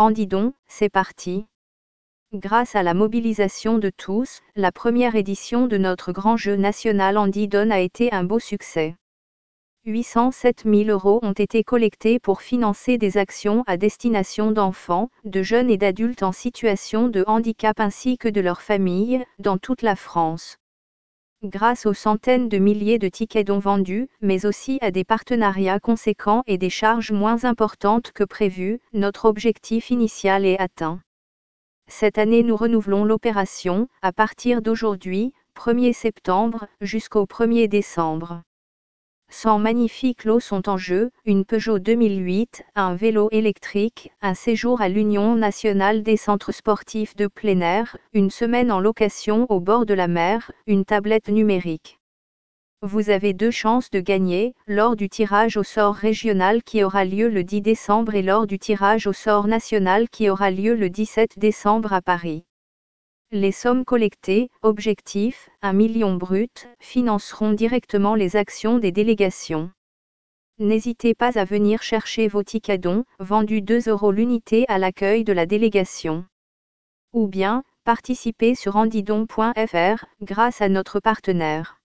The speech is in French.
Andidon, c'est parti. Grâce à la mobilisation de tous, la première édition de notre grand jeu national Andidon a été un beau succès. 807 000 euros ont été collectés pour financer des actions à destination d'enfants, de jeunes et d'adultes en situation de handicap ainsi que de leurs familles, dans toute la France. Grâce aux centaines de milliers de tickets dont vendus, mais aussi à des partenariats conséquents et des charges moins importantes que prévues, notre objectif initial est atteint. Cette année nous renouvelons l'opération, à partir d'aujourd'hui, 1er septembre, jusqu'au 1er décembre. 100 magnifiques lots sont en jeu, une Peugeot 2008, un vélo électrique, un séjour à l'Union nationale des centres sportifs de plein air, une semaine en location au bord de la mer, une tablette numérique. Vous avez deux chances de gagner, lors du tirage au sort régional qui aura lieu le 10 décembre et lors du tirage au sort national qui aura lieu le 17 décembre à Paris. Les sommes collectées, objectif, 1 million brut, financeront directement les actions des délégations. N'hésitez pas à venir chercher vos tickets dons, vendus 2 euros l'unité à l'accueil de la délégation. Ou bien, participez sur andidon.fr, grâce à notre partenaire.